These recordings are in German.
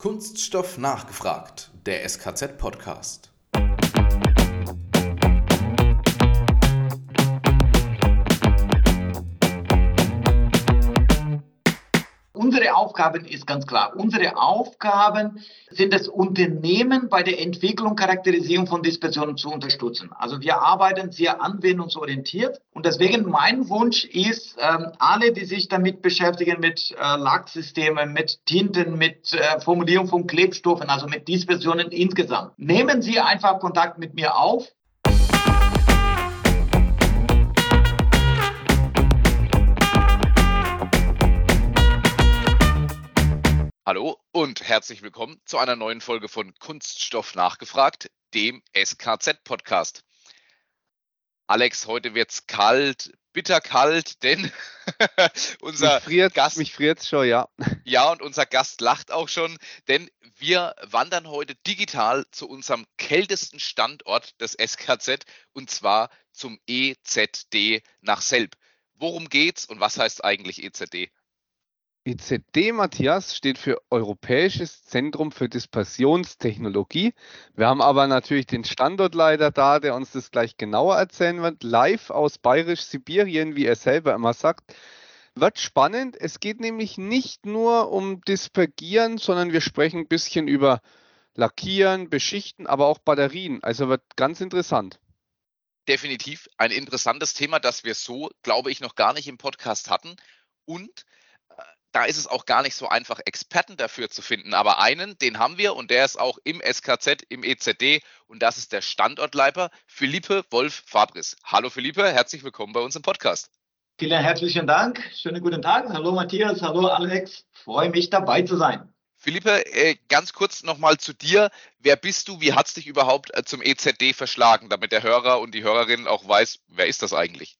Kunststoff nachgefragt, der SKZ-Podcast. Unsere Aufgaben ist ganz klar. Unsere Aufgaben sind es, Unternehmen bei der Entwicklung, Charakterisierung von Dispersionen zu unterstützen. Also wir arbeiten sehr anwendungsorientiert und deswegen mein Wunsch ist, ähm, alle, die sich damit beschäftigen, mit äh, Lacksystemen, mit Tinten, mit äh, Formulierung von Klebstoffen, also mit Dispersionen insgesamt, nehmen Sie einfach Kontakt mit mir auf. Hallo und herzlich willkommen zu einer neuen Folge von Kunststoff nachgefragt, dem SKZ-Podcast. Alex, heute wird's kalt, bitterkalt, denn unser mich friert, Gast. Mich friert schon, ja. Ja, und unser Gast lacht auch schon, denn wir wandern heute digital zu unserem kältesten Standort des SKZ und zwar zum EZD nach Selb. Worum geht's und was heißt eigentlich EZD? EZD, Matthias, steht für Europäisches Zentrum für Dispersionstechnologie. Wir haben aber natürlich den Standortleiter da, der uns das gleich genauer erzählen wird. Live aus Bayerisch-Sibirien, wie er selber immer sagt. Wird spannend. Es geht nämlich nicht nur um Dispergieren, sondern wir sprechen ein bisschen über Lackieren, Beschichten, aber auch Batterien. Also wird ganz interessant. Definitiv ein interessantes Thema, das wir so, glaube ich, noch gar nicht im Podcast hatten. Und da ist es auch gar nicht so einfach, Experten dafür zu finden. Aber einen, den haben wir und der ist auch im SKZ, im EZD und das ist der Standortleiter Philippe Wolf Fabris. Hallo Philippe, herzlich willkommen bei uns im Podcast. Vielen herzlichen Dank. Schönen guten Tag. Hallo Matthias, hallo Alex. Freue mich dabei zu sein. Philippe, äh, ganz kurz nochmal zu dir. Wer bist du? Wie hat es dich überhaupt äh, zum EZD verschlagen, damit der Hörer und die Hörerin auch weiß, wer ist das eigentlich?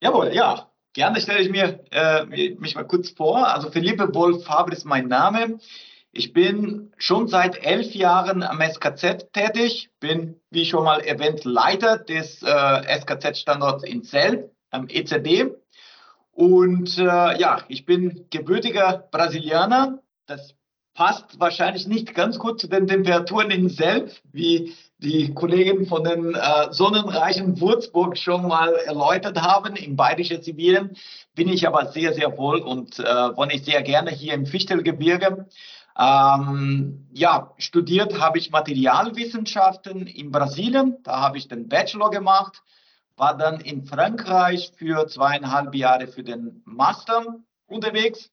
Jawohl, ja. Gerne stelle ich mir äh, mich mal kurz vor. Also Philippe Wolf Faber ist mein Name. Ich bin schon seit elf Jahren am SKZ tätig, bin, wie schon mal erwähnt, Leiter des äh, SKZ-Standorts in Selb, am EZD. Und äh, ja, ich bin gebürtiger Brasilianer. Das passt wahrscheinlich nicht ganz gut zu den Temperaturen in Selb, wie die Kollegen von den äh, sonnenreichen Würzburg schon mal erläutert haben. Im bayerischen Sibirien bin ich aber sehr, sehr wohl und äh, wohne ich sehr gerne hier im Fichtelgebirge. Ähm, ja, studiert habe ich Materialwissenschaften in Brasilien. Da habe ich den Bachelor gemacht, war dann in Frankreich für zweieinhalb Jahre für den Master unterwegs.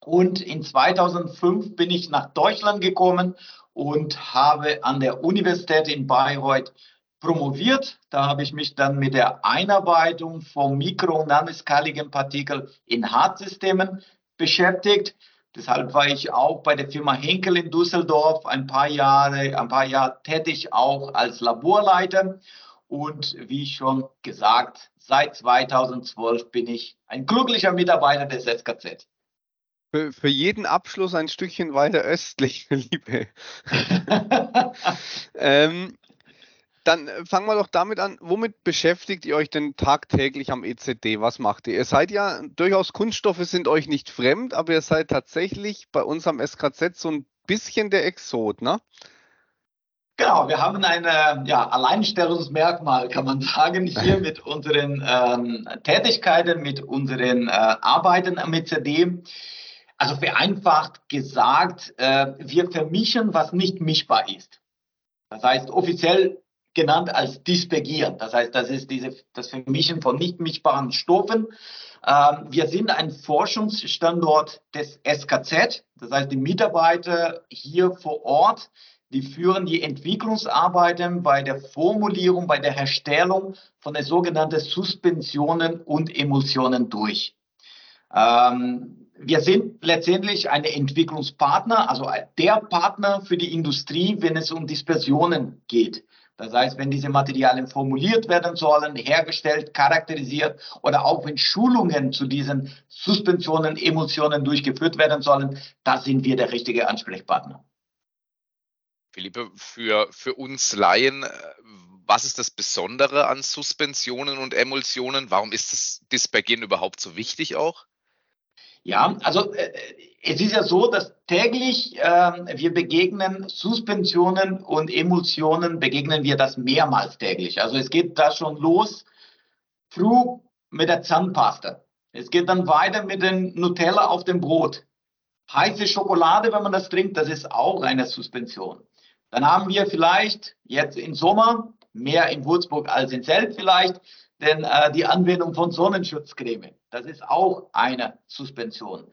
Und in 2005 bin ich nach Deutschland gekommen und habe an der Universität in Bayreuth promoviert. Da habe ich mich dann mit der Einarbeitung von mikro- und nanoskaligen Partikeln in Hartsystemen beschäftigt. Deshalb war ich auch bei der Firma Henkel in Düsseldorf ein paar Jahre, ein paar Jahre tätig, auch als Laborleiter. Und wie schon gesagt, seit 2012 bin ich ein glücklicher Mitarbeiter des SKZ für, für jeden Abschluss ein Stückchen weiter östlich, Liebe. ähm, dann äh, fangen wir doch damit an. Womit beschäftigt ihr euch denn tagtäglich am EZD? Was macht ihr? Ihr seid ja durchaus Kunststoffe sind euch nicht fremd, aber ihr seid tatsächlich bei uns am SKZ so ein bisschen der Exot, ne? Genau, wir haben ein ja, Alleinstellungsmerkmal, kann man sagen, hier mit unseren ähm, Tätigkeiten, mit unseren äh, Arbeiten am EZD. Also vereinfacht gesagt, äh, wir vermischen, was nicht mischbar ist. Das heißt, offiziell genannt als Dispergieren. Das heißt, das ist diese, das Vermischen von nicht mischbaren Stoffen. Ähm, wir sind ein Forschungsstandort des SKZ. Das heißt, die Mitarbeiter hier vor Ort, die führen die Entwicklungsarbeiten bei der Formulierung, bei der Herstellung von den sogenannten Suspensionen und Emulsionen durch. Ähm, wir sind letztendlich ein Entwicklungspartner, also der Partner für die Industrie, wenn es um Dispersionen geht. Das heißt, wenn diese Materialien formuliert werden sollen, hergestellt, charakterisiert oder auch wenn Schulungen zu diesen Suspensionen, Emulsionen durchgeführt werden sollen, da sind wir der richtige Ansprechpartner. Philippe, für, für uns Laien, äh, was ist das Besondere an Suspensionen und Emulsionen? Warum ist das Dispergieren überhaupt so wichtig auch? Ja, also äh, es ist ja so, dass täglich äh, wir begegnen Suspensionen und Emulsionen, begegnen wir das mehrmals täglich. Also es geht da schon los, früh mit der Zahnpasta. Es geht dann weiter mit dem Nutella auf dem Brot. Heiße Schokolade, wenn man das trinkt, das ist auch eine Suspension. Dann haben wir vielleicht jetzt im Sommer, mehr in Würzburg als in Selb vielleicht, denn äh, die Anwendung von Sonnenschutzcreme, das ist auch eine Suspension.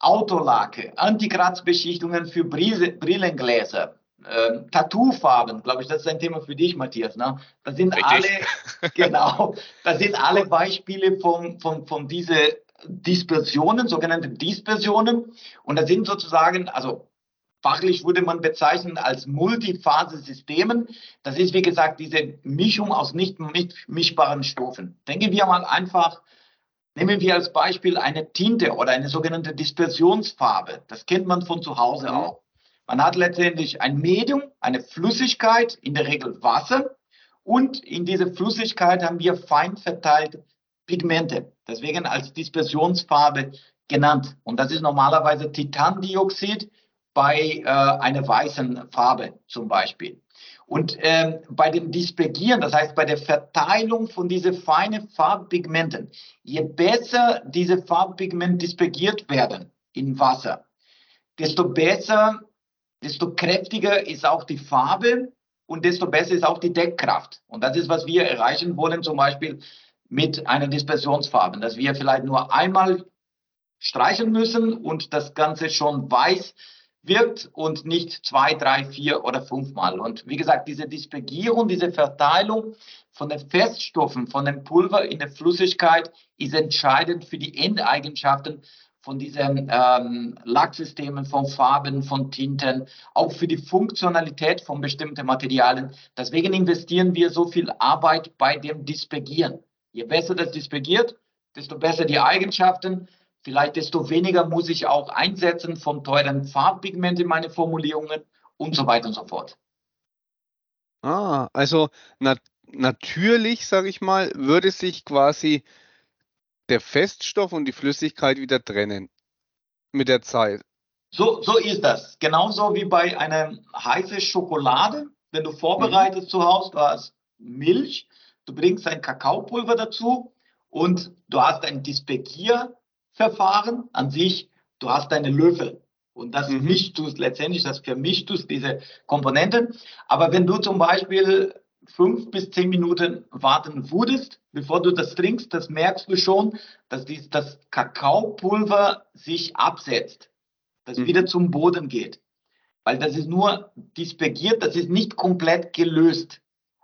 Autolacke, Antikratzbeschichtungen für Brillengläser, äh, Tattoofarben, glaube ich, das ist ein Thema für dich, Matthias. Ne? Das sind Richtig. alle, genau, das sind alle Beispiele von, von, von diese Dispersionen, sogenannte Dispersionen. Und das sind sozusagen, also fachlich würde man bezeichnen als Multiphase-Systemen. Das ist, wie gesagt, diese Mischung aus nicht mischbaren Stoffen. Denken wir mal einfach Nehmen wir als Beispiel eine Tinte oder eine sogenannte Dispersionsfarbe. Das kennt man von zu Hause mhm. auch. Man hat letztendlich ein Medium, eine Flüssigkeit, in der Regel Wasser. Und in dieser Flüssigkeit haben wir fein verteilte Pigmente, deswegen als Dispersionsfarbe genannt. Und das ist normalerweise Titandioxid bei äh, einer weißen Farbe zum Beispiel. Und ähm, bei dem Dispergieren, das heißt bei der Verteilung von diesen feinen Farbpigmenten, je besser diese Farbpigmente dispergiert werden in Wasser, desto besser, desto kräftiger ist auch die Farbe und desto besser ist auch die Deckkraft. Und das ist, was wir erreichen wollen, zum Beispiel mit einer Dispersionsfarbe, dass wir vielleicht nur einmal streichen müssen und das Ganze schon weiß wirkt und nicht zwei, drei, vier oder fünfmal. Und wie gesagt, diese Dispergierung, diese Verteilung von den Feststoffen, von dem Pulver in der Flüssigkeit ist entscheidend für die Endeigenschaften von diesen ähm, Lacksystemen, von Farben, von Tinten, auch für die Funktionalität von bestimmten Materialien. Deswegen investieren wir so viel Arbeit bei dem Dispergieren. Je besser das dispergiert, desto besser die Eigenschaften, Vielleicht desto weniger muss ich auch einsetzen von teuren Farbpigment in meine Formulierungen und so weiter und so fort. Ah, also nat natürlich, sage ich mal, würde sich quasi der Feststoff und die Flüssigkeit wieder trennen mit der Zeit. So, so ist das. Genauso wie bei einer heißen Schokolade. Wenn du vorbereitest mhm. zu Hause, du hast Milch, du bringst ein Kakaopulver dazu und du hast ein Dispergier Verfahren an sich, du hast deine Löffel und das mhm. mischst du letztendlich, das vermischt du diese Komponenten. Aber wenn du zum Beispiel fünf bis zehn Minuten warten würdest, bevor du das trinkst, das merkst du schon, dass dies, das Kakaopulver sich absetzt, das mhm. wieder zum Boden geht. Weil das ist nur dispergiert, das ist nicht komplett gelöst.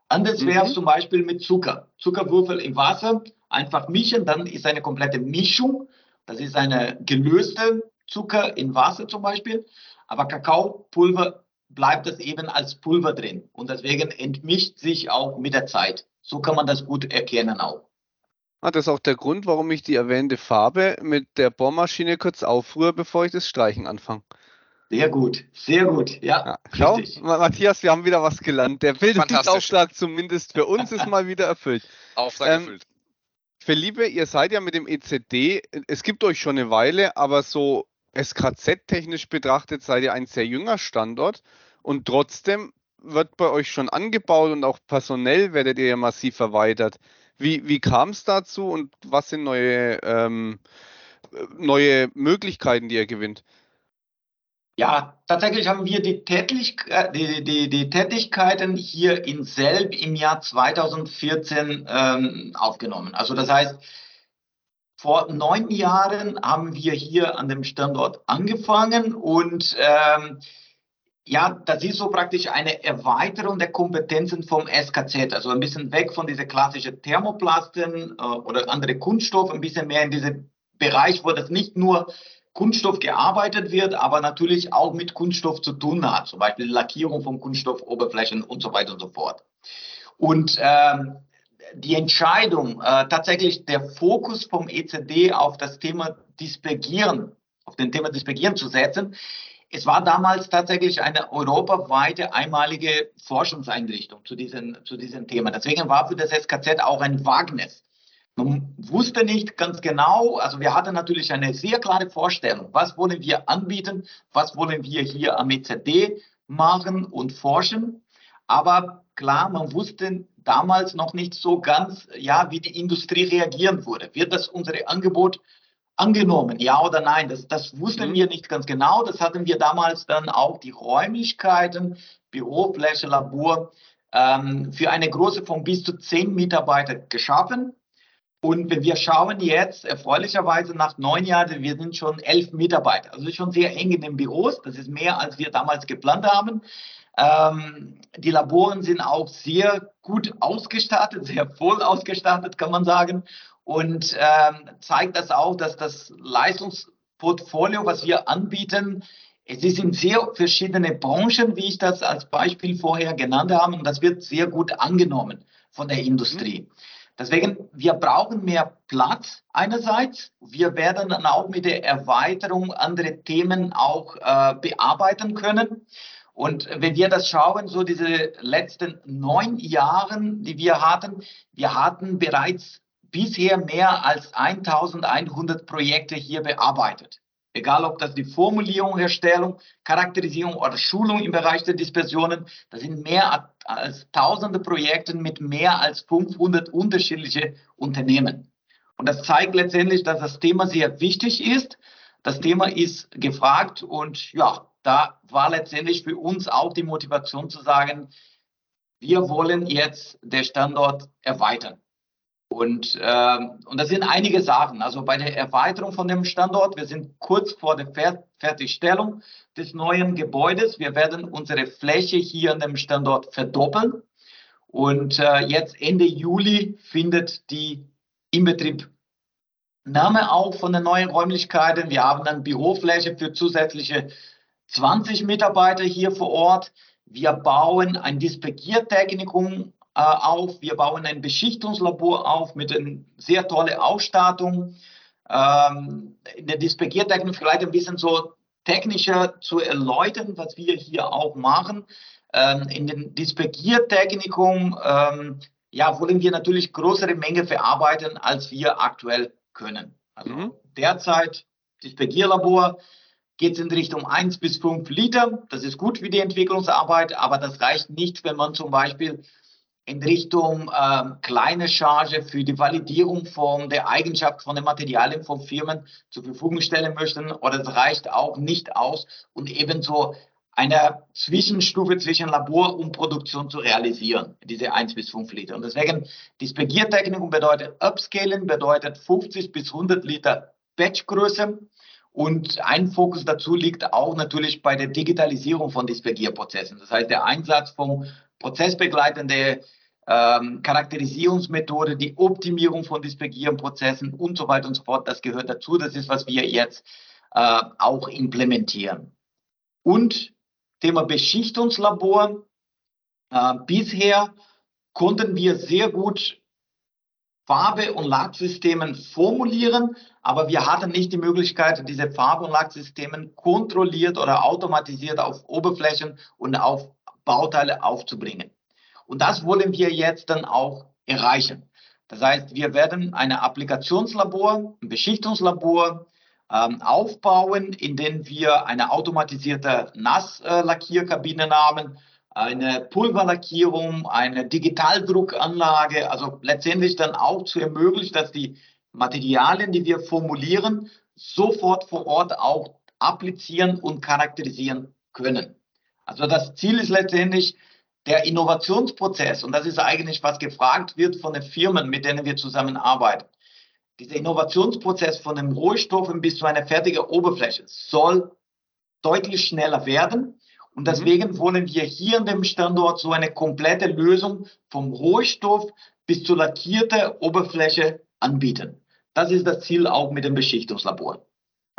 Anders mhm. wäre es zum Beispiel mit Zucker. Zuckerwürfel im Wasser, einfach mischen, dann ist eine komplette Mischung das ist eine gelöste Zucker in Wasser zum Beispiel. Aber Kakaopulver bleibt das eben als Pulver drin. Und deswegen entmischt sich auch mit der Zeit. So kann man das gut erkennen auch. Ah, das ist auch der Grund, warum ich die erwähnte Farbe mit der Bohrmaschine kurz aufrühre, bevor ich das Streichen anfange. Sehr gut, sehr gut. Ja, ja schau, richtig. Matthias, wir haben wieder was gelernt. Der Bildungsauftrag zumindest für uns ist mal wieder erfüllt. Auftrag ähm, erfüllt. Felipe, ihr seid ja mit dem ECD, es gibt euch schon eine Weile, aber so SKZ-technisch betrachtet seid ihr ein sehr jünger Standort und trotzdem wird bei euch schon angebaut und auch personell werdet ihr ja massiv erweitert. Wie, wie kam es dazu und was sind neue, ähm, neue Möglichkeiten, die ihr gewinnt? Ja, tatsächlich haben wir die, Tätlich, äh, die, die, die Tätigkeiten hier in Selb im Jahr 2014 ähm, aufgenommen. Also das heißt, vor neun Jahren haben wir hier an dem Standort angefangen und ähm, ja, das ist so praktisch eine Erweiterung der Kompetenzen vom SKZ, also ein bisschen weg von dieser klassischen Thermoplasten äh, oder andere Kunststoffe, ein bisschen mehr in diesen Bereich, wo das nicht nur Kunststoff gearbeitet wird, aber natürlich auch mit Kunststoff zu tun hat, zum Beispiel Lackierung von Kunststoffoberflächen und so weiter und so fort. Und ähm, die Entscheidung, äh, tatsächlich der Fokus vom ECD auf das Thema Dispergieren, auf den Thema Dispergieren zu setzen, es war damals tatsächlich eine europaweite einmalige Forschungseinrichtung zu diesem, zu diesem Thema. Deswegen war für das SKZ auch ein Wagnis Man wusste nicht ganz genau, also wir hatten natürlich eine sehr klare Vorstellung, was wollen wir anbieten, was wollen wir hier am EZD machen und forschen. Aber klar, man wusste damals noch nicht so ganz, ja, wie die Industrie reagieren würde. Wird das unser Angebot angenommen, ja oder nein? Das, das wussten mhm. wir nicht ganz genau. Das hatten wir damals dann auch die Räumlichkeiten, Bürofläche, Labor ähm, für eine Größe von bis zu zehn Mitarbeiter geschaffen. Und wenn wir schauen jetzt, erfreulicherweise nach neun Jahren, wir sind schon elf Mitarbeiter. Also schon sehr eng in den Büros. Das ist mehr, als wir damals geplant haben. Ähm, die Laboren sind auch sehr gut ausgestattet, sehr voll ausgestattet, kann man sagen. Und ähm, zeigt das auch, dass das Leistungsportfolio, was wir anbieten, es ist in sehr verschiedene Branchen, wie ich das als Beispiel vorher genannt habe, und das wird sehr gut angenommen von der Industrie. Deswegen, wir brauchen mehr Platz einerseits. Wir werden dann auch mit der Erweiterung andere Themen auch äh, bearbeiten können. Und wenn wir das schauen, so diese letzten neun Jahren, die wir hatten, wir hatten bereits bisher mehr als 1100 Projekte hier bearbeitet. Egal, ob das die Formulierung, Herstellung, Charakterisierung oder Schulung im Bereich der Dispersionen, das sind mehr als tausende Projekte mit mehr als 500 unterschiedliche Unternehmen. Und das zeigt letztendlich, dass das Thema sehr wichtig ist. Das Thema ist gefragt und ja, da war letztendlich für uns auch die Motivation zu sagen, wir wollen jetzt den Standort erweitern. Und, äh, und das sind einige Sachen. Also bei der Erweiterung von dem Standort, wir sind kurz vor der Fer Fertigstellung des neuen Gebäudes. Wir werden unsere Fläche hier an dem Standort verdoppeln. Und äh, jetzt Ende Juli findet die Inbetriebnahme auch von den neuen Räumlichkeiten. Wir haben dann Bürofläche für zusätzliche 20 Mitarbeiter hier vor Ort. Wir bauen ein Dispergiertechnikum äh, auf. Wir bauen ein Beschichtungslabor auf mit einer sehr tollen Ausstattung. Ähm, in der Dispergiertechnik vielleicht ein bisschen so technischer zu erläutern, was wir hier auch machen. Ähm, in dem Dispergiertechnikum ähm, ja, wollen wir natürlich größere Menge verarbeiten, als wir aktuell können. Also mhm. derzeit Dispergierlabor geht es in Richtung 1 bis 5 Liter. Das ist gut für die Entwicklungsarbeit, aber das reicht nicht, wenn man zum Beispiel in Richtung ähm, kleine Charge für die Validierung von der Eigenschaft von den Materialien von Firmen zur Verfügung stellen möchten oder es reicht auch nicht aus und ebenso eine Zwischenstufe zwischen Labor und Produktion zu realisieren, diese 1 bis 5 Liter. Und deswegen, Dispergiertechnikum bedeutet Upscaling, bedeutet 50 bis 100 Liter Batchgröße. Und ein Fokus dazu liegt auch natürlich bei der Digitalisierung von Dispergierprozessen. Das heißt, der Einsatz von prozessbegleitenden ähm, Charakterisierungsmethode, die Optimierung von Dispergierenprozessen und so weiter und so fort. Das gehört dazu. Das ist, was wir jetzt äh, auch implementieren. Und Thema Beschichtungslabor. Äh, bisher konnten wir sehr gut Farbe- und Lacksystemen formulieren, aber wir hatten nicht die Möglichkeit, diese Farbe- und Lacksystemen kontrolliert oder automatisiert auf Oberflächen und auf Bauteile aufzubringen. Und das wollen wir jetzt dann auch erreichen. Das heißt, wir werden ein Applikationslabor, ein Beschichtungslabor ähm, aufbauen, in dem wir eine automatisierte Nasslackierkabine haben, eine Pulverlackierung, eine Digitaldruckanlage, also letztendlich dann auch zu ermöglichen, dass die Materialien, die wir formulieren, sofort vor Ort auch applizieren und charakterisieren können. Also das Ziel ist letztendlich, der Innovationsprozess, und das ist eigentlich, was gefragt wird von den Firmen, mit denen wir zusammenarbeiten, dieser Innovationsprozess von den Rohstoffen bis zu einer fertigen Oberfläche soll deutlich schneller werden. Und mhm. deswegen wollen wir hier an dem Standort so eine komplette Lösung vom Rohstoff bis zur lackierten Oberfläche anbieten. Das ist das Ziel auch mit dem Beschichtungslabor.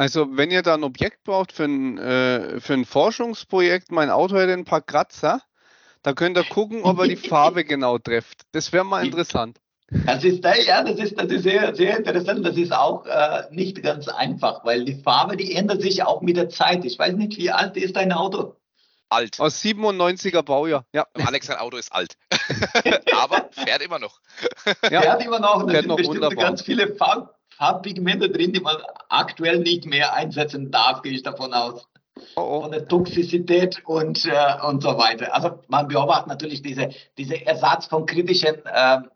Also wenn ihr da ein Objekt braucht für ein, äh, für ein Forschungsprojekt, mein Auto hätte ein paar Kratzer, da könnt ihr gucken, ob er die Farbe genau trifft. Das wäre mal interessant. Das ist, ja, das ist, das ist sehr, sehr interessant. Das ist auch äh, nicht ganz einfach, weil die Farbe, die ändert sich auch mit der Zeit. Ich weiß nicht, wie alt ist dein Auto? alt. Aus 97er Baujahr, ja. Alex, sein Auto ist alt. Aber fährt immer noch. Ja, fährt immer noch. Da fährt sind noch bestimmt wunderbar. ganz viele Farb Farbpigmente drin, die man aktuell nicht mehr einsetzen darf, gehe ich davon aus. Oh, Von oh. der Toxizität und, äh, und so weiter. Also man beobachtet natürlich diese, diese Ersatz von kritischen ähm,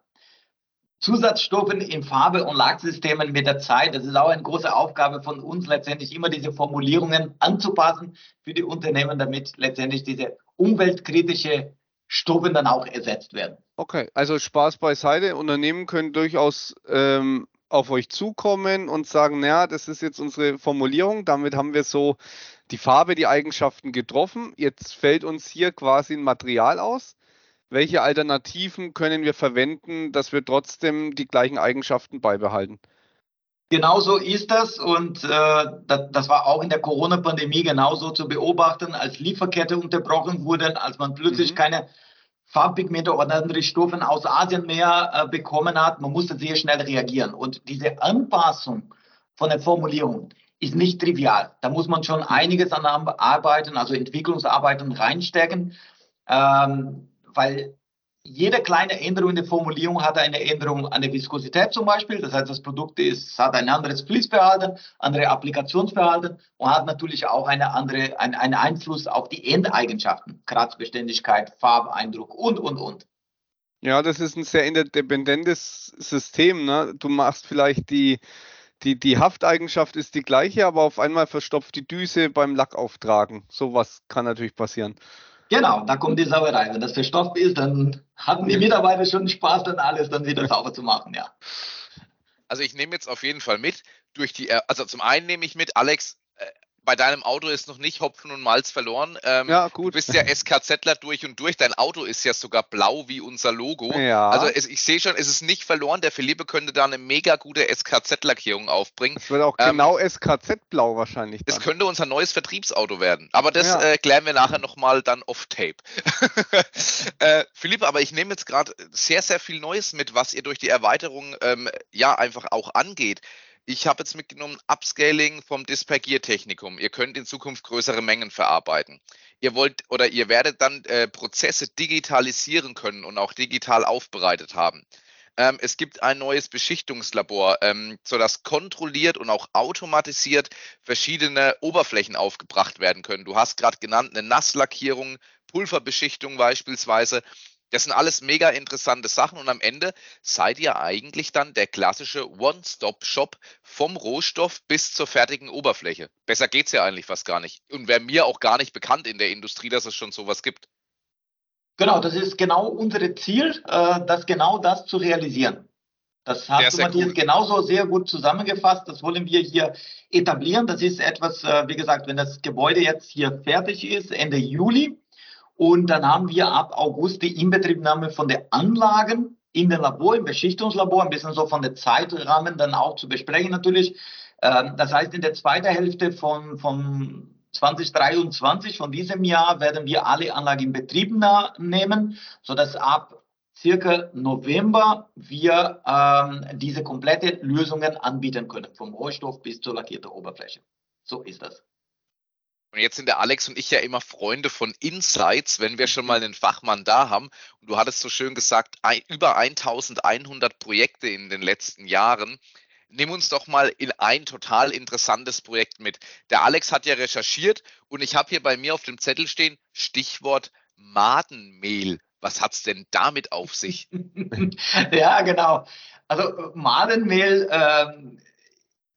Zusatzstoffen in Farbe- und Lacksystemen mit der Zeit. Das ist auch eine große Aufgabe von uns, letztendlich immer diese Formulierungen anzupassen für die Unternehmen, damit letztendlich diese umweltkritische Stoffe dann auch ersetzt werden. Okay, also Spaß beiseite. Unternehmen können durchaus ähm, auf euch zukommen und sagen, naja, das ist jetzt unsere Formulierung, damit haben wir so die Farbe, die Eigenschaften getroffen. Jetzt fällt uns hier quasi ein Material aus. Welche Alternativen können wir verwenden, dass wir trotzdem die gleichen Eigenschaften beibehalten? Genau so ist das und äh, das, das war auch in der Corona-Pandemie genauso zu beobachten, als Lieferkette unterbrochen wurde, als man plötzlich Mhm. keine Farbpigmente oder andere Stoffe aus Asien mehr äh, bekommen hat. Man musste sehr schnell reagieren und diese Anpassung von der Formulierung ist nicht trivial. Da muss man schon einiges an Arbeiten, also Entwicklungsarbeiten reinstecken, ähm, weil jede kleine Änderung in der Formulierung hat eine Änderung an der Viskosität zum Beispiel. Das heißt, das Produkt ist, hat ein anderes Fließverhalten, andere Applikationsverhalten und hat natürlich auch eine andere, ein, einen Einfluss auf die Endeigenschaften, Kratzbeständigkeit, Farbeindruck und, und, und. Ja, das ist ein sehr interdependentes System. Ne? Du machst vielleicht die, die, die Hafteigenschaft ist die gleiche, aber auf einmal verstopft die Düse beim Lackauftragen. Sowas kann natürlich passieren. Genau, da kommt die Sauerei. Wenn das verstopft ist, dann hatten die Mitarbeiter schon Spaß, dann alles dann wieder sauber zu machen, ja. Also ich nehme jetzt auf jeden Fall mit, durch die, äh, also zum einen nehme ich mit, Alex, bei deinem Auto ist noch nicht Hopfen und Malz verloren. Ähm, Ja, Du gut. bist ja SKZler durch und durch. Dein Auto ist ja sogar blau wie unser Logo. Ja. Also es, ich sehe schon, es ist nicht verloren. Der Philippe könnte da eine mega gute SKZ-Lackierung aufbringen. Das wird auch Ähm, genau SKZ-Blau wahrscheinlich. Es Dann. könnte unser neues Vertriebsauto werden. Aber das Ja. äh, klären wir nachher nochmal dann off-tape. äh, Philippe, aber ich nehme jetzt gerade sehr, sehr viel Neues mit, was ihr durch die Erweiterung ähm, ja einfach auch angeht. Ich habe jetzt mitgenommen Upscaling vom Display Gear Technikum. Ihr könnt in Zukunft größere Mengen verarbeiten. Ihr wollt oder ihr werdet dann äh, Prozesse digitalisieren können und auch digital aufbereitet haben. Ähm, es gibt ein neues Beschichtungslabor, ähm, sodass kontrolliert und auch automatisiert verschiedene Oberflächen aufgebracht werden können. Du hast gerade genannt eine Nasslackierung, Pulverbeschichtung beispielsweise. Das sind alles mega interessante Sachen und am Ende seid ihr eigentlich dann der klassische One-Stop-Shop vom Rohstoff bis zur fertigen Oberfläche. Besser geht's ja eigentlich fast gar nicht. Und wäre mir auch gar nicht bekannt in der Industrie, dass es schon sowas gibt. Genau, das ist genau unser Ziel, äh, das genau das zu realisieren. Das hat sehr Matthias cool. genauso sehr gut zusammengefasst. Das wollen wir hier etablieren. Das ist etwas, äh, wie gesagt, wenn das Gebäude jetzt hier fertig ist, Ende Juli. Und dann haben wir ab August die Inbetriebnahme von den Anlagen in den Labor, im Beschichtungslabor, ein bisschen so von der Zeitrahmen dann auch zu besprechen natürlich. Ähm, Das heißt, in der zweiten Hälfte von, von 2023, von diesem Jahr, werden wir alle Anlagen in Betrieb nehmen, sodass ab circa November wir ähm, diese komplette Lösungen anbieten können, vom Rohstoff bis zur lackierten Oberfläche. So ist das. Und jetzt sind der Alex und ich ja immer Freunde von Insights, wenn wir schon mal einen Fachmann da haben. Und du hattest so schön gesagt, über 1100 Projekte in den letzten Jahren. Nimm uns doch mal in ein total interessantes Projekt mit. Der Alex hat ja recherchiert und ich habe hier bei mir auf dem Zettel stehen, Stichwort Madenmehl. Was hat's denn damit auf sich? ja, genau. Also äh, Madenmehl, ähm,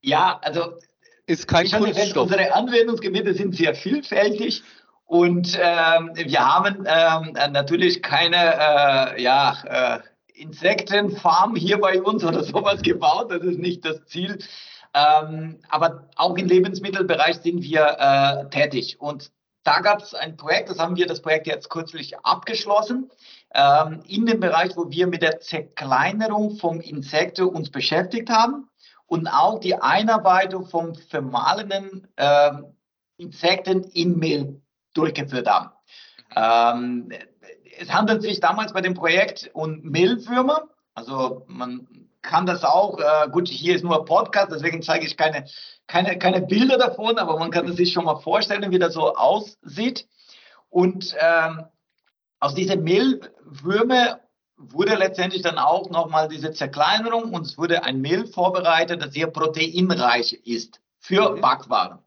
ja, also Ist kein ich habe gesagt, Kunststoff. unsere Anwendungsgebiete sind sehr vielfältig und ähm, wir haben ähm, natürlich keine äh, ja, äh, Insektenfarm hier bei uns oder sowas gebaut. Das ist nicht das Ziel. Ähm, aber auch im Lebensmittelbereich sind wir äh, tätig. Und da gab es ein Projekt, das haben wir das Projekt jetzt kürzlich abgeschlossen, ähm, in dem Bereich, wo wir mit der Zerkleinerung vom Insekten uns beschäftigt haben und auch die Einarbeitung von vermahlenen ähm, Insekten in Mehl durchgeführt haben. Ähm, es handelt sich damals bei dem Projekt um Mehlwürmer. Also man kann das auch, äh, gut, hier ist nur ein Podcast, deswegen zeige ich keine, keine, keine Bilder davon, aber man kann es sich schon mal vorstellen, wie das so aussieht. Und ähm, aus diesen Mehlwürmer wurde letztendlich dann auch nochmal diese Zerkleinerung und es wurde ein Mehl vorbereitet, das sehr proteinreich ist für mhm. Backwaren.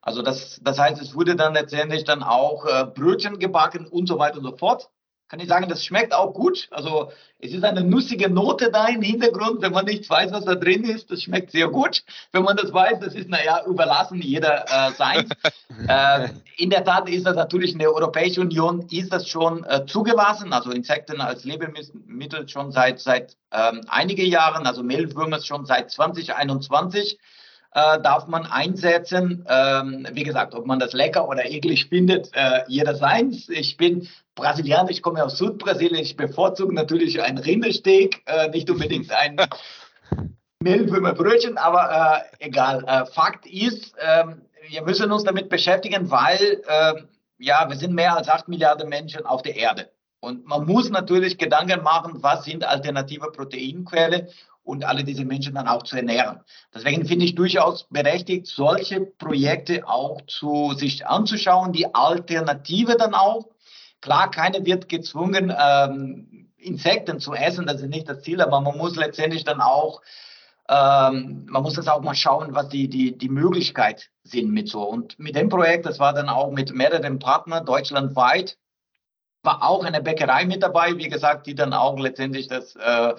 Also das, das heißt, es wurde dann letztendlich dann auch äh, Brötchen gebacken und so weiter und so fort kann ich sagen, das schmeckt auch gut. Also es ist eine nussige Note da im Hintergrund. Wenn man nicht weiß, was da drin ist, das schmeckt sehr gut. Wenn man das weiß, das ist, naja, überlassen jeder äh, sein. äh, in der Tat ist das natürlich in der Europäischen Union ist das schon äh, zugelassen. Also Insekten als Lebensmittel schon seit, seit ähm, einigen Jahren, also Mehlwürmer schon seit 2021 äh, darf man einsetzen. Ähm, wie gesagt, ob man das lecker oder eklig findet, äh, jeder seins. Ich bin Brasilianer, ich komme aus Südbrasilien, ich bevorzuge natürlich ein Rindersteak, äh, nicht unbedingt ein Mehlwürmerbrötchen, aber äh, egal. Äh, Fakt ist, ähm, wir müssen uns damit beschäftigen, weil ähm, ja, wir sind mehr als acht Milliarden Menschen auf der Erde. Und man muss natürlich Gedanken machen, was sind alternative Proteinquellen und alle diese Menschen dann auch zu ernähren. Deswegen finde ich durchaus berechtigt, solche Projekte auch zu sich anzuschauen, die Alternative dann auch. Klar, keiner wird gezwungen, ähm, Insekten zu essen, das ist nicht das Ziel, aber man muss letztendlich dann auch, ähm, man muss das auch mal schauen, was die, die, die Möglichkeit sind mit so. Und mit dem Projekt, das war dann auch mit mehreren Partnern deutschlandweit, war auch eine Bäckerei mit dabei, wie gesagt, die dann auch letztendlich das äh,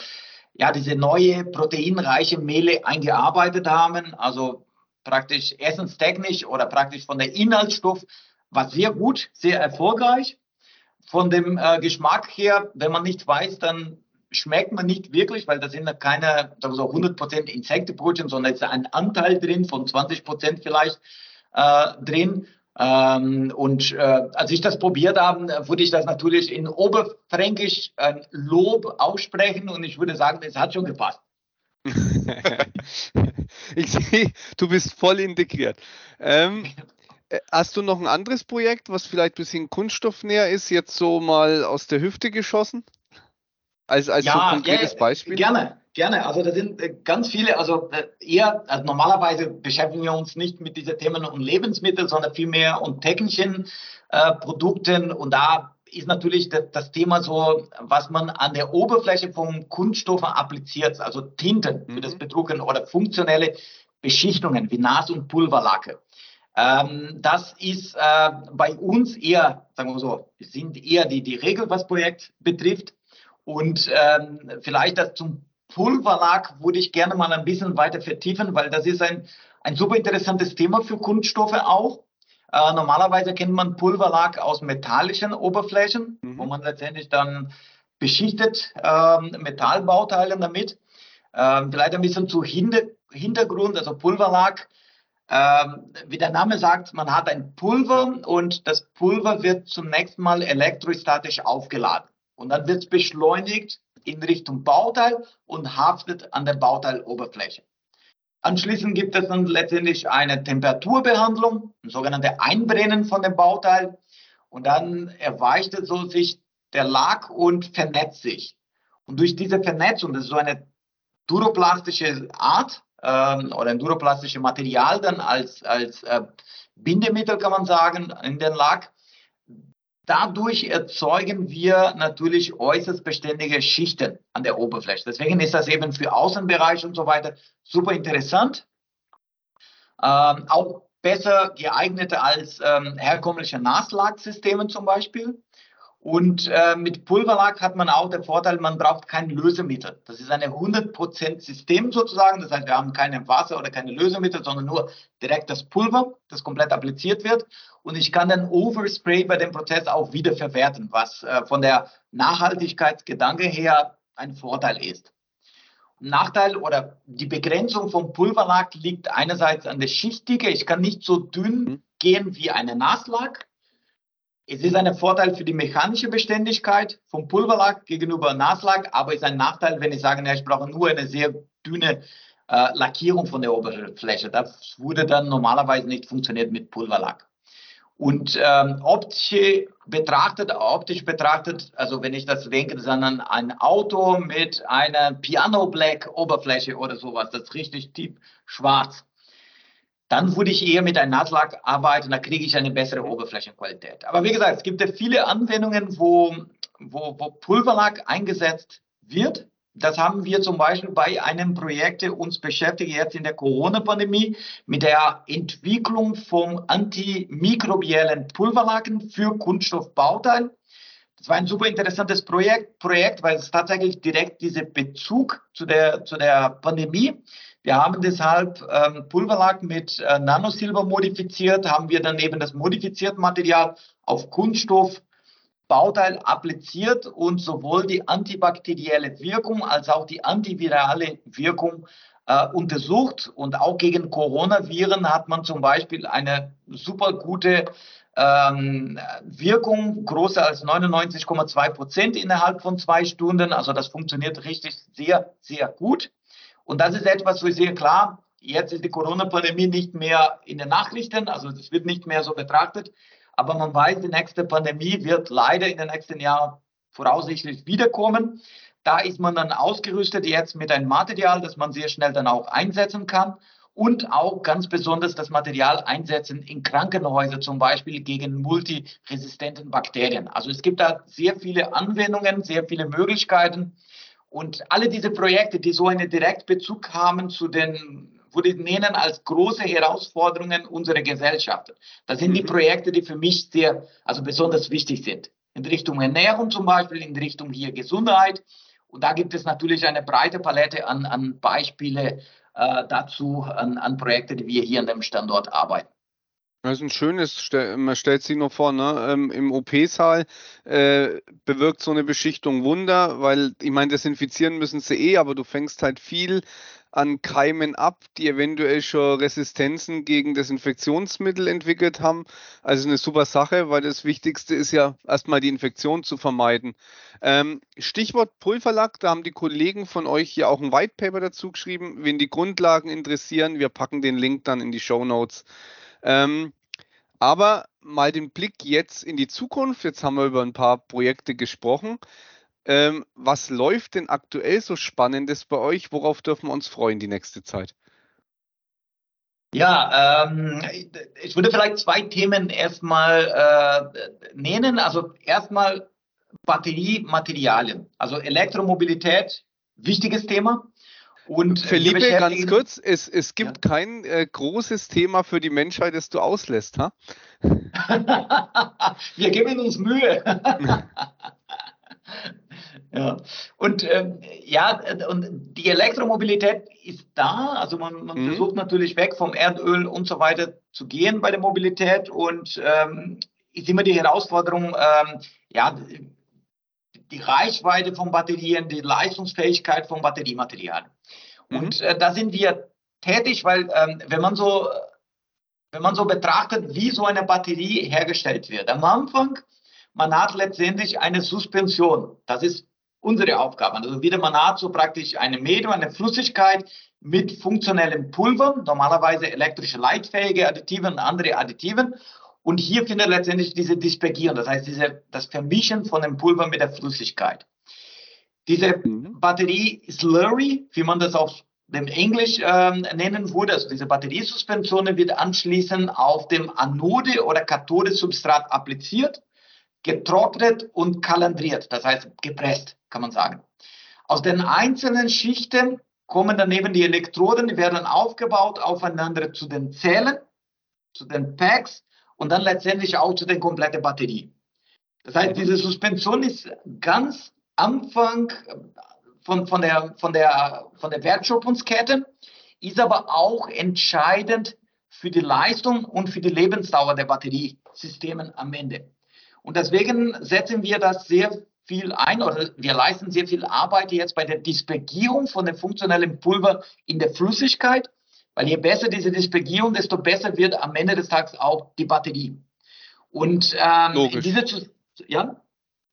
ja, diese neue proteinreiche Mehle eingearbeitet haben. Also praktisch essenstechnisch oder praktisch von der Inhaltsstoff war sehr gut, sehr erfolgreich. Von dem äh, Geschmack her, wenn man nicht weiß, dann schmeckt man nicht wirklich, weil da sind ja keine sagen wir so 100% Insektenbrötchen, sondern es ist ein Anteil drin von 20% vielleicht äh, drin. Ähm, und äh, als ich das probiert habe, würde ich das natürlich in Oberfränkisch ein Lob aussprechen und ich würde sagen, es hat schon gepasst. ich sehe, du bist voll integriert. Ähm, äh, hast du noch ein anderes Projekt, was vielleicht ein bisschen kunststoffnäher ist, jetzt so mal aus der Hüfte geschossen? Als, als ja, so konkretes ja, Beispiel? Gerne. Gerne, also da sind äh, ganz viele, also äh, eher, also normalerweise beschäftigen wir uns nicht mit diesen Themen und Lebensmitteln, sondern vielmehr und technischen äh, Produkten und da ist natürlich das, Thema so, was man an der Oberfläche von Kunststoffen appliziert, also Tinten für das mhm. Bedrucken oder funktionelle Beschichtungen wie Nas- und Pulverlacke. Ähm, das ist äh, bei uns eher, sagen wir so, sind eher die, die Regel, was Projekt betrifft. Und ähm, vielleicht das zum Pulverlack würde ich gerne mal ein bisschen weiter vertiefen, weil das ist ein, ein super interessantes Thema für Kunststoffe auch. Äh, normalerweise kennt man Pulverlack aus metallischen Oberflächen, mhm. wo man letztendlich dann beschichtet äh, Metallbauteile damit. Äh, vielleicht ein bisschen zu Hinter Hintergrund, also Pulverlack. Ähm, wie der Name sagt, man hat ein Pulver und das Pulver wird zunächst mal elektrostatisch aufgeladen. Und dann wird es beschleunigt in Richtung Bauteil und haftet an der Bauteiloberfläche. Anschließend gibt es dann letztendlich eine Temperaturbehandlung, ein sogenanntes Einbrennen von dem Bauteil. Und dann erweicht es so sich der Lack und vernetzt sich. Und durch diese Vernetzung, das ist so eine duroplastische Art ähm, oder ein duroplastisches Material dann als, als äh, Bindemittel, kann man sagen, in den Lack, Dadurch erzeugen wir natürlich äußerst beständige Schichten an der Oberfläche. Deswegen ist das eben für Außenbereich und so weiter super interessant. Ähm, auch besser geeignet als ähm, herkömmliche Nasslagsysteme zum Beispiel. Und äh, mit Pulverlack hat man auch den Vorteil, man braucht kein Lösemittel. Das ist ein 100% System sozusagen. Das heißt, wir haben keine Wasser oder keine Lösemittel, sondern nur direkt das Pulver, das komplett appliziert wird. Und ich kann den Overspray bei dem Prozess auch wiederverwerten, was äh, von der Nachhaltigkeitsgedanke her ein Vorteil ist. Nachteil oder die Begrenzung vom Pulverlack liegt einerseits an der Schichtdicke. Ich kann nicht so dünn mhm. gehen wie eine Nasslack. Es ist ein Vorteil für die mechanische Beständigkeit vom Pulverlack gegenüber Nasslack, aber es ist ein Nachteil, wenn ich sage, ja, ich brauche nur eine sehr dünne äh, Lackierung von der Oberfläche. Das würde dann normalerweise nicht funktionieren mit Pulverlack. Und ähm, optisch betrachtet, optisch betrachtet, also wenn ich das denke, sondern ein Auto mit einer Piano Black Oberfläche oder sowas, das ist richtig tief schwarz dann würde ich eher mit einem Nasslack arbeiten, da kriege ich eine bessere Oberflächenqualität. Aber wie gesagt, es gibt ja viele Anwendungen, wo, wo, wo Pulverlack eingesetzt wird. Das haben wir zum Beispiel bei einem Projekt, uns beschäftigt jetzt in der Corona-Pandemie mit der Entwicklung vom antimikrobiellen Pulverlaken für Kunststoffbauteil. Das war ein super interessantes Projekt, Projekt, weil es tatsächlich direkt diesen Bezug zu der, zu der Pandemie. Wir haben deshalb ähm, Pulverlack mit äh, Nanosilber modifiziert, haben wir dann eben das modifizierte Material auf Kunststoff Bauteil appliziert und sowohl die antibakterielle Wirkung als auch die antivirale Wirkung äh, untersucht. Und auch gegen Coronaviren hat man zum Beispiel eine super gute ähm, Wirkung, größer als 99,2 Prozent innerhalb von zwei Stunden. Also das funktioniert richtig sehr, sehr gut. Und das ist etwas, wo ich sehe, klar, jetzt ist die Corona-Pandemie nicht mehr in den Nachrichten, also es wird nicht mehr so betrachtet. Aber man weiß, die nächste Pandemie wird leider in den nächsten Jahren voraussichtlich wiederkommen. Da ist man dann ausgerüstet jetzt mit einem Material, das man sehr schnell dann auch einsetzen kann und auch ganz besonders das Material einsetzen in Krankenhäusern, zum Beispiel gegen multiresistenten Bakterien. Also es gibt da sehr viele Anwendungen, sehr viele Möglichkeiten. Und alle diese Projekte, die so einen Direktbezug haben zu den würde ich nennen als große Herausforderungen unserer Gesellschaft. Das sind die mhm. Projekte, die für mich sehr, also besonders wichtig sind. In Richtung Ernährung zum Beispiel, in Richtung hier Gesundheit. Und da gibt es natürlich eine breite Palette an, an Beispiele äh, dazu, an, an Projekte, die wir hier an dem Standort arbeiten. Das ist ein schönes, man stellt sich nur vor, ne? Ähm, im OP-Saal äh, bewirkt so eine Beschichtung Wunder, weil ich meine, desinfizieren müssen sie eh, aber du fängst halt viel an Keimen ab, die eventuell schon Resistenzen gegen Desinfektionsmittel entwickelt haben. Also eine super Sache, weil das Wichtigste ist ja erstmal die Infektion zu vermeiden. Ähm, Stichwort Pulverlack, da haben die Kollegen von euch ja auch ein White Paper dazu geschrieben. Wen die Grundlagen interessieren, wir packen den Link dann in die Show Notes. Ähm, aber mal den Blick jetzt in die Zukunft. Jetzt haben wir über ein paar Projekte gesprochen. Ähm, was läuft denn aktuell so Spannendes bei euch? Worauf dürfen wir uns freuen die nächste Zeit? Ja, ähm, ich würde vielleicht zwei Themen erstmal äh, nennen. Also erstmal Batteriematerialien, also Elektromobilität, wichtiges Thema. Und Felipe, ganz kurz, es, es gibt ja. kein äh, großes Thema für die Menschheit, das du auslässt, ha? Wir geben uns Mühe. Ja, und ähm, ja, und die Elektromobilität ist da. Also man, man mhm. versucht natürlich weg vom Erdöl und so weiter zu gehen bei der Mobilität und ähm, ist immer die Herausforderung, ähm, ja, die Reichweite von Batterien, die Leistungsfähigkeit von Batteriematerial. Mhm. Und äh, da sind wir tätig, weil ähm, wenn man so wenn man so betrachtet, wie so eine Batterie hergestellt wird. Am Anfang, man hat letztendlich eine Suspension. Das ist unsere Aufgabe. Also wieder man hat so praktisch eine Medium, eine Flüssigkeit mit funktionellem Pulver, normalerweise elektrische leitfähige Additiven und andere Additiven. Und hier findet letztendlich diese Dispergierung, das heißt diese, das Vermischen von dem Pulver mit der Flüssigkeit. Diese mhm. Batterie Slurry, wie man das auf dem Englisch ähm, nennen würde, also diese Batteriesuspension wird anschließend auf dem Anode- oder Kathode-Substrat appliziert getrocknet und kalandriert, das heißt gepresst, kann man sagen. Aus den einzelnen Schichten kommen daneben die Elektroden, die werden aufgebaut aufeinander zu den Zellen, zu den Packs und dann letztendlich auch zu der kompletten Batterie. Das heißt, diese Suspension ist ganz Anfang von, von, der, von, der, von der Wertschöpfungskette, ist aber auch entscheidend für die Leistung und für die Lebensdauer der Batteriesystemen am Ende. Und deswegen setzen wir das sehr viel ein oder wir leisten sehr viel Arbeit jetzt bei der Dispergierung von dem funktionellen Pulver in der Flüssigkeit, weil je besser diese Dispergierung, desto besser wird am Ende des Tages auch die Batterie. Und ähm, logisch. Diese, ja?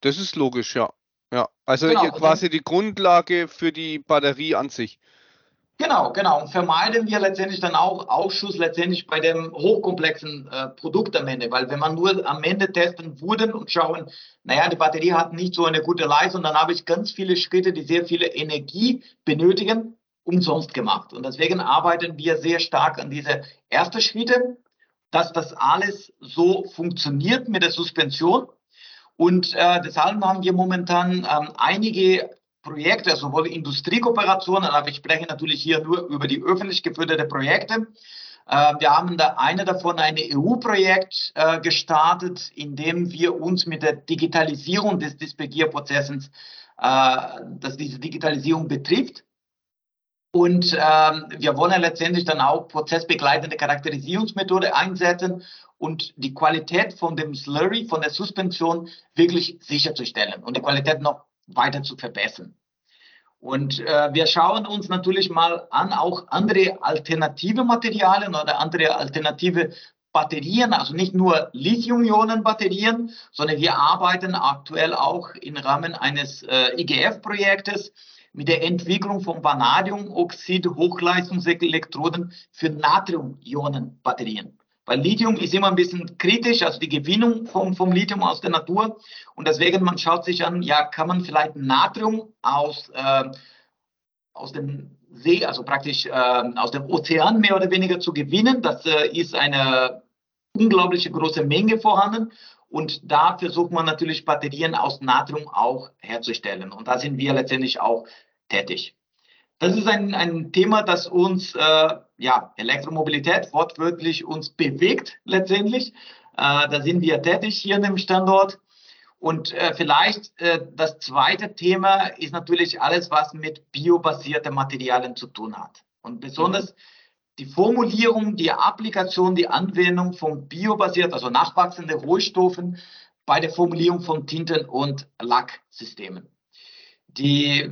Das ist logisch, ja. Ja, also genau, quasi die Grundlage für die Batterie an sich. Genau, genau. Und vermeiden wir letztendlich dann auch Ausschuss letztendlich bei dem hochkomplexen äh, Produkt am Ende, weil wenn man nur am Ende testen würde und schauen, naja, die Batterie hat nicht so eine gute Leistung, dann habe ich ganz viele Schritte, die sehr viele Energie benötigen, umsonst gemacht. Und deswegen arbeiten wir sehr stark an diese ersten Schritte, dass das alles so funktioniert mit der Suspension. Und äh, deshalb haben wir momentan ähm, einige Projekte, sowohl Industriekooperationen, aber ich spreche natürlich hier nur über die öffentlich geführte Projekte. Äh, wir haben da eine davon, ein EU-Projekt äh, gestartet, in dem wir uns mit der Digitalisierung des Dispegierprozesses, äh, dass diese Digitalisierung betrifft. Und ähm, wir wollen letztendlich dann auch prozessbegleitende Charakterisierungsmethode einsetzen und die Qualität von dem Slurry, von der Suspension wirklich sicherzustellen und die Qualität noch weiter zu verbessern. Und äh, wir schauen uns natürlich mal an auch andere alternative Materialien oder andere alternative Batterien, also nicht nur Lithium-Ionen-Batterien, sondern wir arbeiten aktuell auch im Rahmen eines äh, IGF-Projektes mit der Entwicklung von Vanadiumoxid-Hochleistungselektroden für Natrium-Ionen-Batterien. Weil Lithium ist immer ein bisschen kritisch, also die Gewinnung vom, vom Lithium aus der Natur. Und deswegen, man schaut sich an, ja, kann man vielleicht Natrium aus, äh, aus dem See, also praktisch äh, aus dem Ozean mehr oder weniger zu gewinnen. Das äh, ist eine unglaubliche große Menge vorhanden. Und da versucht man natürlich Batterien aus Natrium auch herzustellen. Und da sind wir letztendlich auch tätig. Das ist ein, ein Thema, das uns, äh, ja, Elektromobilität wortwörtlich uns bewegt letztendlich. Äh, da sind wir tätig hier in dem Standort. Und äh, vielleicht äh, das zweite Thema ist natürlich alles, was mit biobasierten Materialien zu tun hat. Und besonders die Formulierung, die Applikation, die Anwendung von biobasierten, also nachwachsenden Rohstoffen bei der Formulierung von Tinten- und Lacksystemen. Die,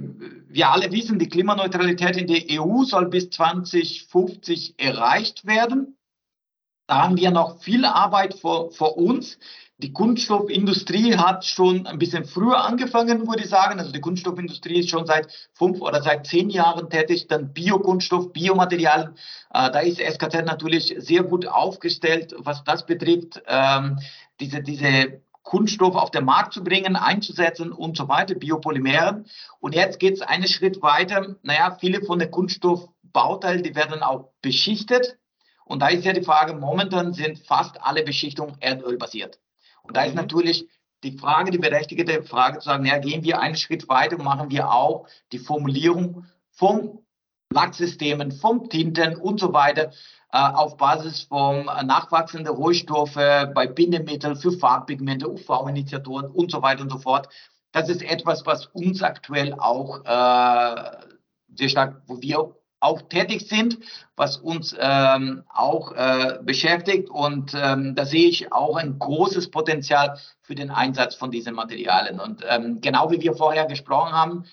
wir alle wissen, die Klimaneutralität in der EU soll bis 2050 erreicht werden. Da haben wir noch viel Arbeit vor, vor uns. Die Kunststoffindustrie hat schon ein bisschen früher angefangen, würde ich sagen. Also die Kunststoffindustrie ist schon seit fünf oder seit zehn Jahren tätig. Dann Biokunststoff, Biomaterialien. Äh, da ist SKZ natürlich sehr gut aufgestellt, was das betrifft. Ähm, diese, diese Kunststoff auf den Markt zu bringen, einzusetzen und so weiter, Biopolymeren. Und jetzt geht es einen Schritt weiter. Naja, viele von den Kunststoffbauteilen, die werden auch beschichtet. Und da ist ja die Frage, momentan sind fast alle Beschichtungen erdölbasiert. Und da ist mhm. natürlich die Frage, die berechtigte Frage zu sagen, ja, gehen wir einen Schritt weiter und machen wir auch die Formulierung vom Lacksystemen, vom Tinten und so weiter äh, auf Basis von äh, nachwachsenden Rohstoffe bei Bindemitteln für Farbpigmente, UV-Initiatoren und so weiter und so fort. Das ist etwas, was uns aktuell auch äh, sehr stark, wo wir auch tätig sind, was uns ähm, auch äh, beschäftigt. Und ähm, da sehe ich auch ein großes Potenzial für den Einsatz von diesen Materialien. Und ähm, genau wie wir vorher gesprochen haben,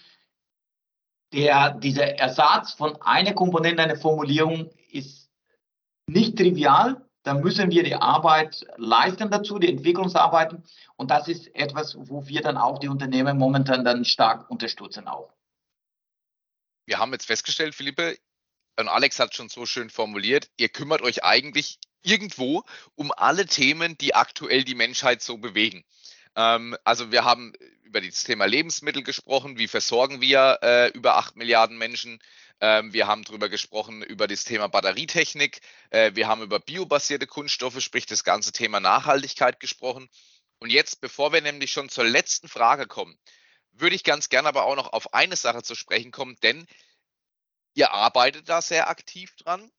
der, dieser Ersatz von einer Komponente, einer Formulierung ist nicht trivial. Da müssen wir die Arbeit leisten dazu, die Entwicklungsarbeiten. Und das ist etwas, wo wir dann auch die Unternehmen momentan dann stark unterstützen auch. Wir haben jetzt festgestellt, Philippe, und Alex hat schon so schön formuliert, ihr kümmert euch eigentlich irgendwo um alle Themen, die aktuell die Menschheit so bewegen. Ähm, also wir haben über das Thema Lebensmittel gesprochen, wie versorgen wir äh, über acht Milliarden Menschen. Ähm, wir haben darüber gesprochen, über das Thema Batterietechnik. Äh, wir haben über biobasierte Kunststoffe, sprich das ganze Thema Nachhaltigkeit gesprochen. Und jetzt, bevor wir nämlich schon zur letzten Frage kommen, würde ich ganz gerne aber auch noch auf eine Sache zu sprechen kommen, denn ihr arbeitet da sehr aktiv dran.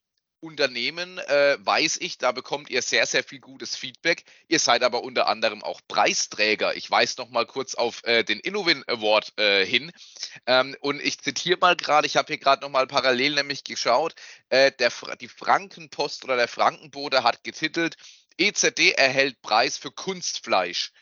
Unternehmen äh, weiß ich, da bekommt ihr sehr, sehr viel gutes Feedback. Ihr seid aber unter anderem auch Preisträger. Ich weise noch mal kurz auf äh, den Innovin Award äh, hin. Ähm, und ich zitiere mal gerade, ich habe hier gerade noch mal parallel nämlich geschaut, äh, der, die Frankenpost oder der Frankenbode hat getitelt, EZD erhält Preis für Kunstfleisch.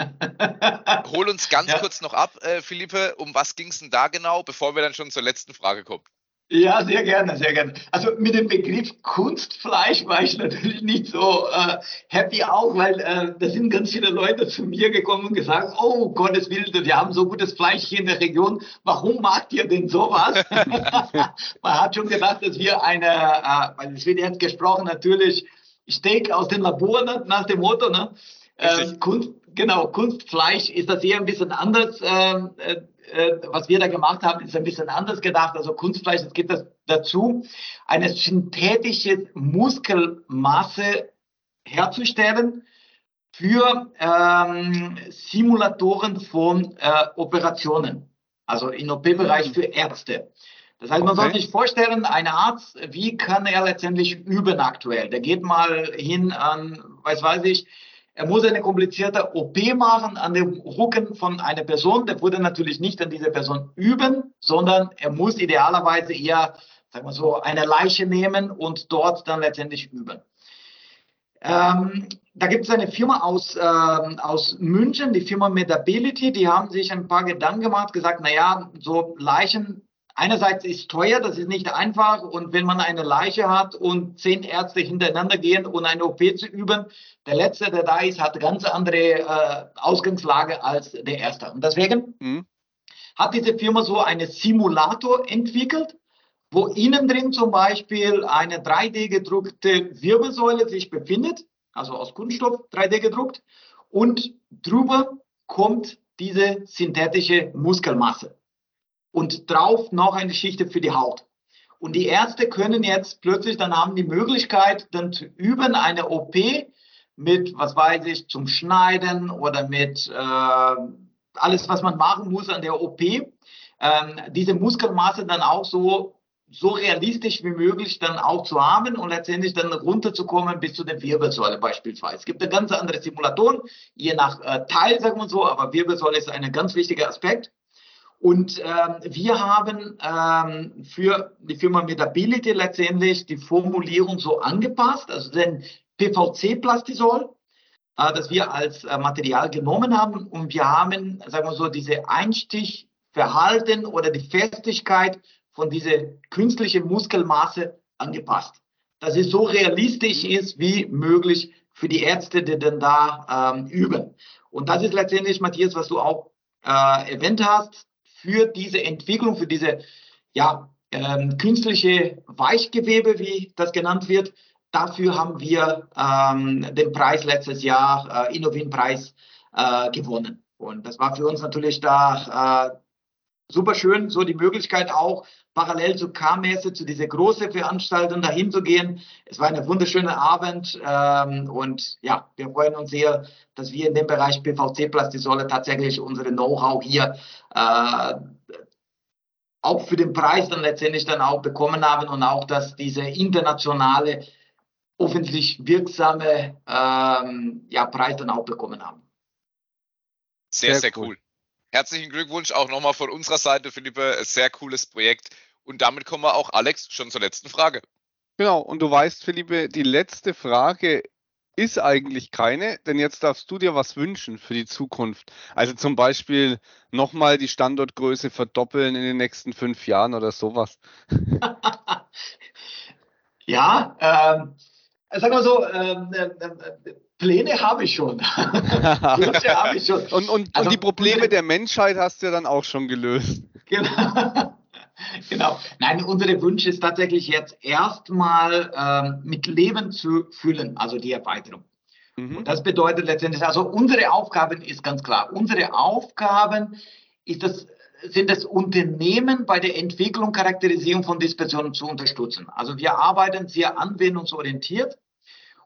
Hol uns ganz ja. kurz noch ab, äh, Philippe, um was ging es denn da genau, bevor wir dann schon zur letzten Frage kommen? Ja, sehr gerne, sehr gerne. Also mit dem Begriff Kunstfleisch war ich natürlich nicht so äh, happy auch, weil äh, da sind ganz viele Leute zu mir gekommen und gesagt, oh Gottes Willen, wir haben so gutes Fleisch hier in der Region, warum macht ihr denn sowas? Man hat schon gedacht, dass wir eine, äh, weil es wird jetzt gesprochen natürlich, Steak aus dem Labor ne, nach dem Motto, ne? Ähm, Kunst, genau, Kunstfleisch ist das eher ein bisschen anders. Ähm, äh, äh, was wir da gemacht haben, ist ein bisschen anders gedacht. Also Kunstfleisch, es geht das dazu, eine synthetische Muskelmasse herzustellen für ähm, Simulatoren von äh, Operationen, also im OP-Bereich für Ärzte. Das heißt, man okay. soll sich vorstellen, ein Arzt, wie kann er letztendlich üben aktuell? Der geht mal hin an, weiß weiß ich, er muss eine komplizierte OP machen an dem Rücken von einer Person. Der würde natürlich nicht an dieser Person üben, sondern er muss idealerweise eher, sagen wir so, eine Leiche nehmen und dort dann letztendlich üben. Ähm, da gibt es eine Firma aus, äh, aus München, die Firma Medability, die haben sich ein paar Gedanken gemacht, gesagt, naja, so Leichen einerseits ist teuer, das ist nicht einfach. Und wenn man eine Leiche hat und zehn Ärzte hintereinander gehen und eine OP zu üben, der Letzte, der da ist, hat ganz andere äh, Ausgangslage als der Erste. Und deswegen mhm. hat diese Firma so einen Simulator entwickelt, wo innen drin zum Beispiel eine 3D gedruckte Wirbelsäule sich befindet, also aus Kunststoff 3D gedruckt, und drüber kommt diese synthetische Muskelmasse und drauf noch eine Schicht für die Haut. Und die Ärzte können jetzt plötzlich, dann haben die Möglichkeit, dann zu üben, eine OP mit, was weiß ich, zum Schneiden oder mit äh, alles, was man machen muss an der OP, ähm, diese Muskelmasse dann auch so, so realistisch wie möglich dann auch zu haben und letztendlich dann runterzukommen bis zu der Wirbelsäule beispielsweise. Es gibt eine ganz andere Simulation, je nach äh, Teil, sagen wir so, aber Wirbelsäule ist ein ganz wichtiger Aspekt. Und ähm, wir haben ähm, für die Firma Metability letztendlich die Formulierung so angepasst, also den PVC-Plastisol, äh, das wir als äh, Material genommen haben. Und wir haben, sagen wir so, diese Einstichverhalten oder die Festigkeit von dieser künstlichen Muskelmasse angepasst. Dass es so realistisch ist wie möglich für die Ärzte, die dann da ähm, üben. Und das ist letztendlich, Matthias, was du auch äh, erwähnt hast für diese Entwicklung, für diese ja, ähm, künstliche Weichgewebe, wie das genannt wird. Dafür haben wir ähm, den Preis letztes Jahr, äh, Innovin-Preis, äh, gewonnen. Und das war für uns natürlich da äh, super schön, so die Möglichkeit auch parallel zu K-Messe, zu dieser großen Veranstaltung dahin zu gehen. Es war ein wunderschöner Abend ähm, und ja, wir freuen uns sehr, dass wir in dem Bereich PVC-Plastisole tatsächlich unsere Know-how hier äh, auch für den Preis dann letztendlich dann auch bekommen haben und auch, dass diese internationale, offensichtlich wirksame ähm, ja, Preis dann auch bekommen haben. Sehr, sehr, sehr cool. cool. Herzlichen Glückwunsch auch nochmal von unserer Seite, Philippe. Sehr cooles Projekt. Und damit kommen wir auch, Alex, schon zur letzten Frage. Genau, und du weißt, Philippe, die letzte Frage ist eigentlich keine, denn jetzt darfst du dir was wünschen für die Zukunft. Also zum Beispiel nochmal die Standortgröße verdoppeln in den nächsten fünf Jahren oder sowas. ja, ähm, sagen wir so, ähm, äh, äh, Pläne habe ich schon. Wünsche habe ich schon. Und, und, also, und die Probleme der Menschheit hast du ja dann auch schon gelöst. Genau. genau. Nein, unsere Wunsch ist tatsächlich jetzt erstmal ähm, mit Leben zu füllen, also die Erweiterung. Mhm. Und das bedeutet letztendlich, also unsere Aufgaben ist ganz klar. Unsere Aufgaben ist das, sind das Unternehmen bei der Entwicklung, Charakterisierung von Dispersionen zu unterstützen. Also wir arbeiten sehr anwendungsorientiert.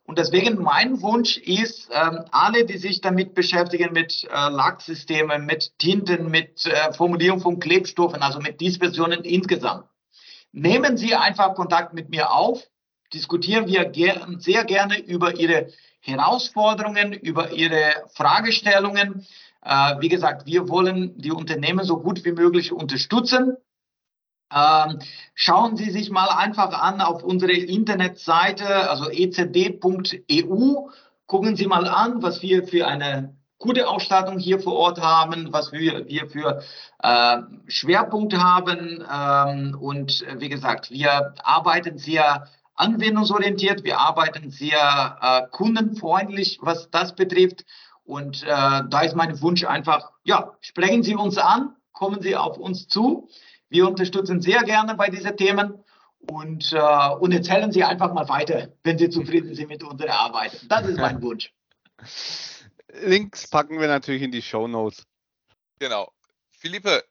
Und deswegen mein Wunsch ist, ähm, alle, die sich damit beschäftigen, mit äh, Lacksystemen, mit Tinten, mit äh, Formulierung von Klebstoffen, also mit Dispersionen insgesamt, nehmen Sie einfach Kontakt mit mir auf, diskutieren wir ger sehr gerne über Ihre Herausforderungen, über Ihre Fragestellungen. Äh, wie gesagt, wir wollen die Unternehmen so gut wie möglich unterstützen. Ähm, schauen Sie sich mal einfach an auf unsere Internetseite, also ecd.eu. Gucken Sie mal an, was wir für eine gute Ausstattung hier vor Ort haben, was wir, wir für äh, Schwerpunkte haben. Ähm, und äh, wie gesagt, wir arbeiten sehr anwendungsorientiert, wir arbeiten sehr äh, kundenfreundlich, was das betrifft. Und äh, da ist mein Wunsch einfach, ja, sprechen Sie uns an, kommen Sie auf uns zu. Wir unterstützen sehr gerne bei diesen Themen und, äh, und erzählen Sie einfach mal weiter, wenn Sie zufrieden sind mit unserer Arbeit. Das ist mein Wunsch. Links packen wir natürlich in die Show Notes. Genau. Philippe,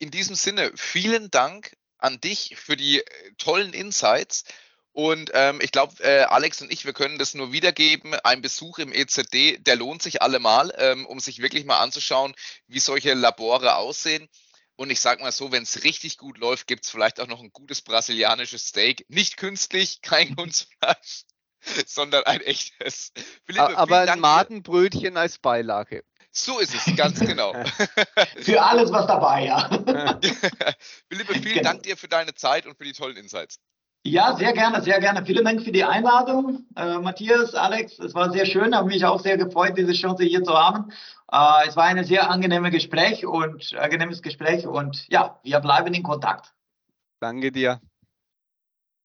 in diesem Sinne, vielen Dank an dich für die äh, tollen Insights. Und ähm, ich glaube, äh, Alex und ich, wir können das nur wiedergeben. Ein Besuch im EZD, der lohnt sich allemal, ähm, um sich wirklich mal anzuschauen, wie solche Labore aussehen. Und ich sage mal so, wenn es richtig gut läuft, gibt es vielleicht auch noch ein gutes brasilianisches Steak. Nicht künstlich, kein Kunstfleisch, sondern ein echtes. Philippe, Aber ein Madenbrötchen als Beilage. So ist es, ganz genau. für alles was dabei, ja. Philippe, vielen genau. Dank dir für deine Zeit und für die tollen Insights. Ja, sehr gerne, sehr gerne. Vielen Dank für die Einladung, äh, Matthias, Alex. Es war sehr schön, habe mich auch sehr gefreut, diese Chance hier zu haben. Äh, es war ein sehr angenehmes Gespräch und angenehmes Gespräch und ja, wir bleiben in Kontakt. Danke dir.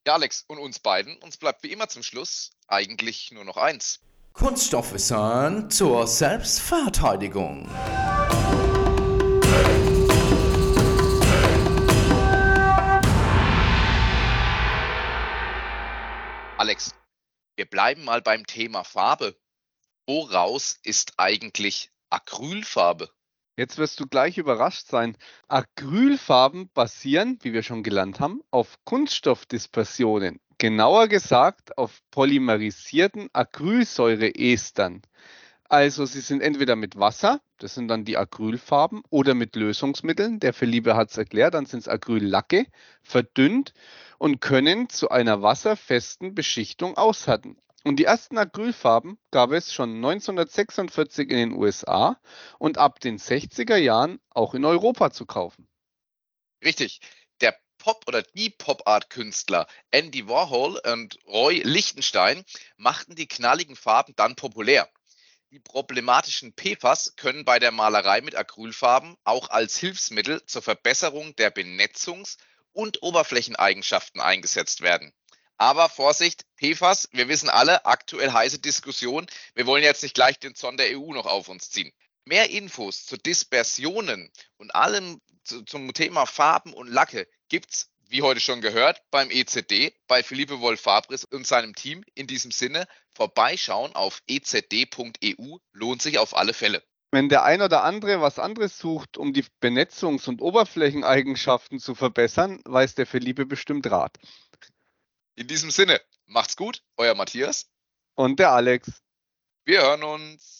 Ja, Alex und uns beiden. Uns bleibt wie immer zum Schluss eigentlich nur noch eins. Kunststoffwissen zur Selbstverteidigung. Alex, wir bleiben mal beim Thema Farbe. Woraus ist eigentlich Acrylfarbe? Jetzt wirst du gleich überrascht sein. Acrylfarben basieren, wie wir schon gelernt haben, auf Kunststoffdispersionen. Genauer gesagt auf polymerisierten Acrylsäureestern. Also sie sind entweder mit Wasser, das sind dann die Acrylfarben, oder mit Lösungsmitteln, der Philippe hat es erklärt, dann sind es Acryllacke, verdünnt und können zu einer wasserfesten Beschichtung aushärten. Und die ersten Acrylfarben gab es schon 1946 in den USA und ab den 60er Jahren auch in Europa zu kaufen. Richtig. Der Pop- oder die Pop-Art-Künstler Andy Warhol und Roy Lichtenstein machten die knalligen Farben dann populär. Die problematischen PFAS können bei der Malerei mit Acrylfarben auch als Hilfsmittel zur Verbesserung der Benetzungs- und Oberflächeneigenschaften eingesetzt werden. Aber Vorsicht, PFAS, wir wissen alle, aktuell heiße Diskussion. Wir wollen jetzt nicht gleich den Zorn der EU noch auf uns ziehen. Mehr Infos zu Dispersionen und allem zu, zum Thema Farben und Lacke gibt's, wie heute schon gehört, beim EZD, bei Philippe Wolf-Fabris und seinem Team. In diesem Sinne, vorbeischauen auf ezd.eu lohnt sich auf alle Fälle. Wenn der ein oder andere was anderes sucht, um die Benetzungs- und Oberflächeneigenschaften zu verbessern, weiß der Philippe bestimmt Rat. In diesem Sinne, macht's gut, euer Matthias. Und der Alex. Wir hören uns.